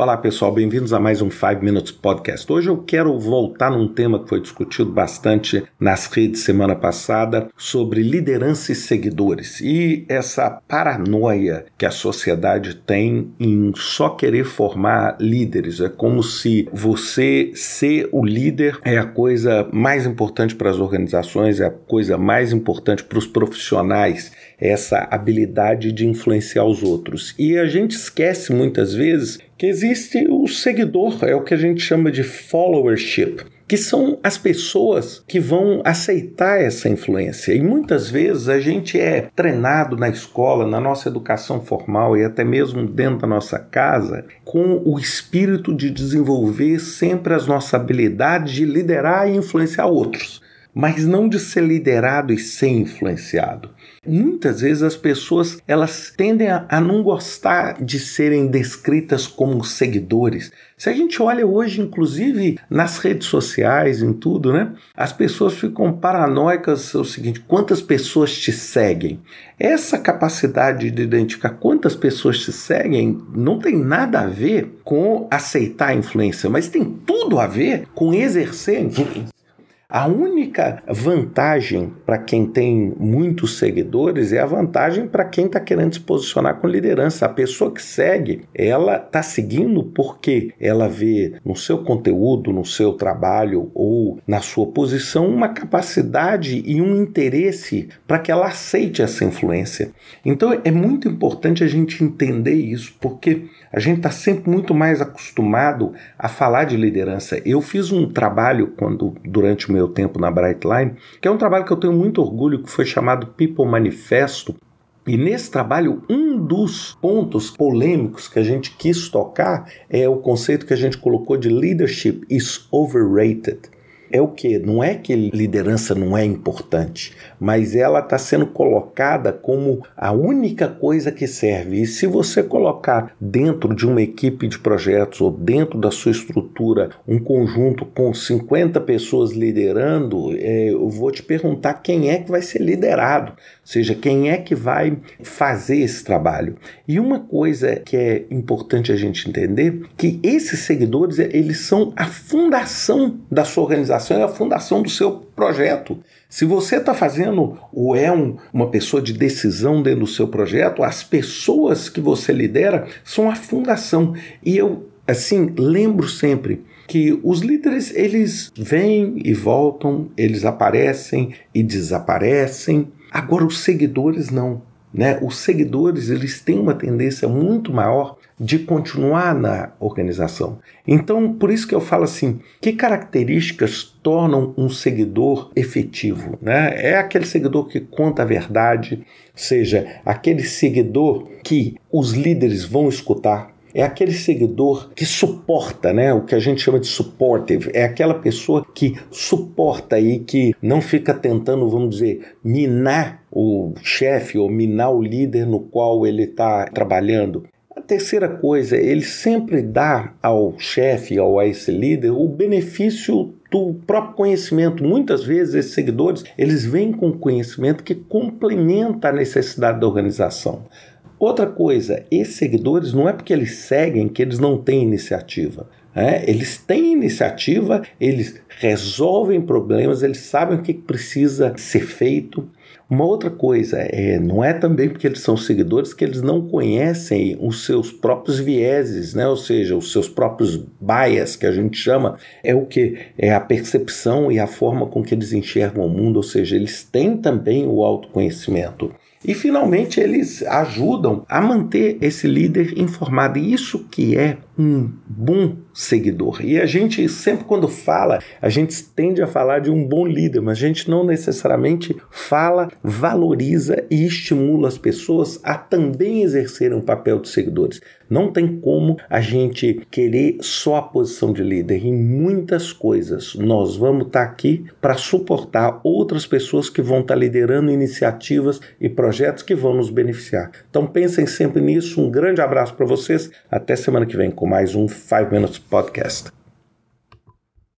Olá pessoal, bem-vindos a mais um 5 Minutes Podcast. Hoje eu quero voltar num tema que foi discutido bastante nas redes semana passada sobre liderança e seguidores e essa paranoia que a sociedade tem em só querer formar líderes. É como se você ser o líder é a coisa mais importante para as organizações, é a coisa mais importante para os profissionais essa habilidade de influenciar os outros. E a gente esquece muitas vezes que existe o seguidor, é o que a gente chama de followership que são as pessoas que vão aceitar essa influência. E muitas vezes a gente é treinado na escola, na nossa educação formal e até mesmo dentro da nossa casa, com o espírito de desenvolver sempre as nossas habilidades de liderar e influenciar outros mas não de ser liderado e ser influenciado. Muitas vezes as pessoas elas tendem a, a, não gostar de serem descritas como seguidores. Se a gente olha hoje, inclusive nas redes sociais, em tudo, né? As pessoas ficam paranoicas. É o seguinte: quantas pessoas te seguem? Essa capacidade de identificar quantas pessoas te seguem não tem nada a ver com aceitar a influência, mas tem tudo a ver com exercer a influência. A única vantagem para quem tem muitos seguidores é a vantagem para quem está querendo se posicionar com liderança. A pessoa que segue, ela está seguindo porque ela vê no seu conteúdo, no seu trabalho ou na sua posição uma capacidade e um interesse para que ela aceite essa influência. Então é muito importante a gente entender isso, porque a gente está sempre muito mais acostumado a falar de liderança. Eu fiz um trabalho quando durante o meu meu tempo na Brightline, que é um trabalho que eu tenho muito orgulho, que foi chamado People Manifesto. E nesse trabalho, um dos pontos polêmicos que a gente quis tocar é o conceito que a gente colocou de leadership is overrated é o que? Não é que liderança não é importante, mas ela está sendo colocada como a única coisa que serve. E se você colocar dentro de uma equipe de projetos ou dentro da sua estrutura um conjunto com 50 pessoas liderando, é, eu vou te perguntar quem é que vai ser liderado, ou seja, quem é que vai fazer esse trabalho. E uma coisa que é importante a gente entender que esses seguidores eles são a fundação da sua organização é a fundação do seu projeto. Se você está fazendo ou é um, uma pessoa de decisão dentro do seu projeto, as pessoas que você lidera são a fundação. E eu, assim, lembro sempre que os líderes eles vêm e voltam, eles aparecem e desaparecem. Agora os seguidores não. Né? Os seguidores eles têm uma tendência muito maior de continuar na organização. Então, por isso que eu falo assim: que características tornam um seguidor efetivo? Né? É aquele seguidor que conta a verdade, seja aquele seguidor que os líderes vão escutar, é aquele seguidor que suporta, né? O que a gente chama de supportive. É aquela pessoa que suporta e que não fica tentando, vamos dizer, minar o chefe ou minar o líder no qual ele está trabalhando. Terceira coisa, ele sempre dá ao chefe, ou a esse líder, o benefício do próprio conhecimento. Muitas vezes esses seguidores, eles vêm com conhecimento que complementa a necessidade da organização. Outra coisa, esses seguidores não é porque eles seguem que eles não têm iniciativa. É, eles têm iniciativa, eles resolvem problemas, eles sabem o que precisa ser feito. Uma outra coisa, é, não é também porque eles são seguidores que eles não conhecem os seus próprios vieses, né? ou seja, os seus próprios bias, que a gente chama, é o que? É a percepção e a forma com que eles enxergam o mundo, ou seja, eles têm também o autoconhecimento. E finalmente eles ajudam a manter esse líder informado. E isso que é um bom seguidor. E a gente sempre quando fala, a gente tende a falar de um bom líder, mas a gente não necessariamente fala, valoriza e estimula as pessoas a também exercerem um papel de seguidores. Não tem como a gente querer só a posição de líder. Em muitas coisas, nós vamos estar aqui para suportar outras pessoas que vão estar liderando iniciativas e projetos que vão nos beneficiar. Então pensem sempre nisso. Um grande abraço para vocês. Até semana que vem com mais um 5 Minutes Podcast.